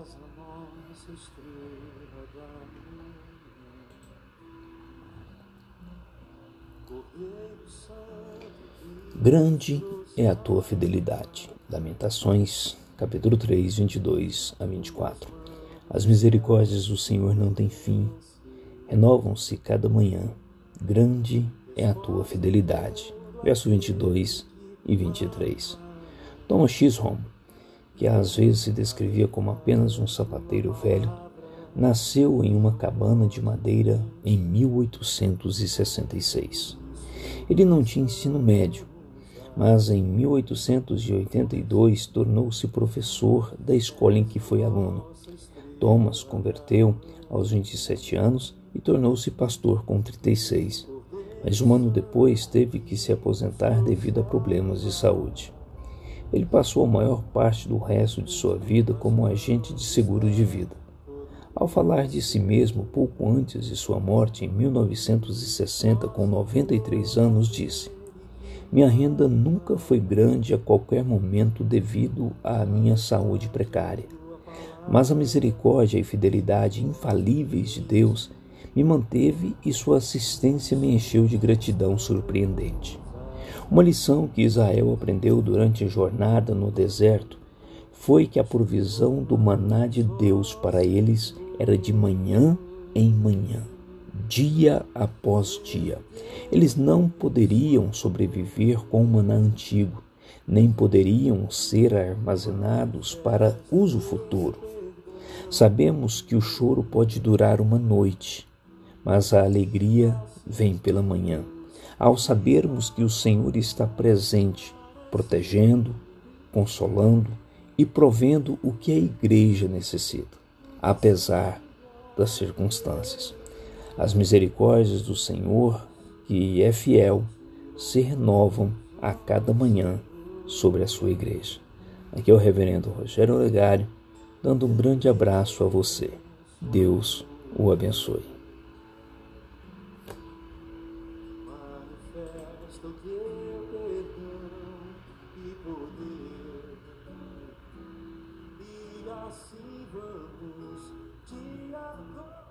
és a nossa estrela da manhã. Grande é a tua fidelidade. Lamentações, capítulo 3, 22 a 24. As misericórdias do Senhor não têm fim, renovam-se cada manhã. Grande é a tua fidelidade. Verso 22 e 23. Thomas Chisholm, que às vezes se descrevia como apenas um sapateiro velho, nasceu em uma cabana de madeira em 1866. Ele não tinha ensino médio, mas em 1882 tornou-se professor da escola em que foi aluno. Thomas converteu aos 27 anos e tornou-se pastor com 36, mas um ano depois teve que se aposentar devido a problemas de saúde. Ele passou a maior parte do resto de sua vida como agente de seguro de vida. Ao falar de si mesmo pouco antes de sua morte, em 1960, com 93 anos, disse: Minha renda nunca foi grande a qualquer momento devido à minha saúde precária. Mas a misericórdia e fidelidade infalíveis de Deus me manteve e sua assistência me encheu de gratidão surpreendente. Uma lição que Israel aprendeu durante a jornada no deserto foi que a provisão do maná de Deus para eles era de manhã em manhã, dia após dia. Eles não poderiam sobreviver com o maná antigo, nem poderiam ser armazenados para uso futuro. Sabemos que o choro pode durar uma noite, mas a alegria vem pela manhã. Ao sabermos que o Senhor está presente, protegendo, consolando e provendo o que a igreja necessita, apesar das circunstâncias. As misericórdias do Senhor, que é fiel, se renovam a cada manhã sobre a sua igreja. Aqui é o reverendo Rogério Olegário, dando um grande abraço a você. Deus o abençoe. manifesta o teu perdão e poder. E assim vamos te adorar.